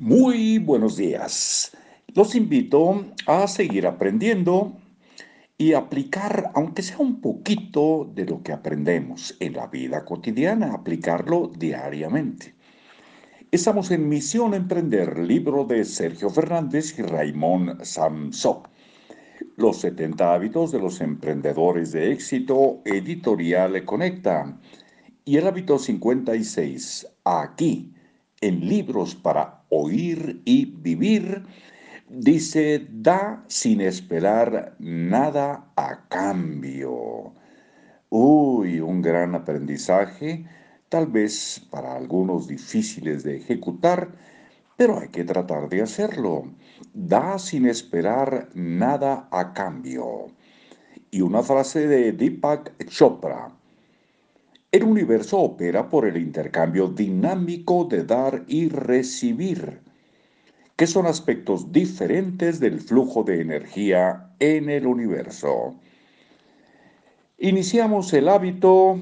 Muy buenos días. Los invito a seguir aprendiendo y aplicar, aunque sea un poquito de lo que aprendemos en la vida cotidiana, aplicarlo diariamente. Estamos en Misión Emprender, libro de Sergio Fernández y Raymond Samso. Los 70 hábitos de los emprendedores de éxito, editorial Conecta. Y el hábito 56, aquí en libros para oír y vivir, dice, da sin esperar nada a cambio. Uy, un gran aprendizaje, tal vez para algunos difíciles de ejecutar, pero hay que tratar de hacerlo. Da sin esperar nada a cambio. Y una frase de Deepak Chopra. El universo opera por el intercambio dinámico de dar y recibir, que son aspectos diferentes del flujo de energía en el universo. Iniciamos el hábito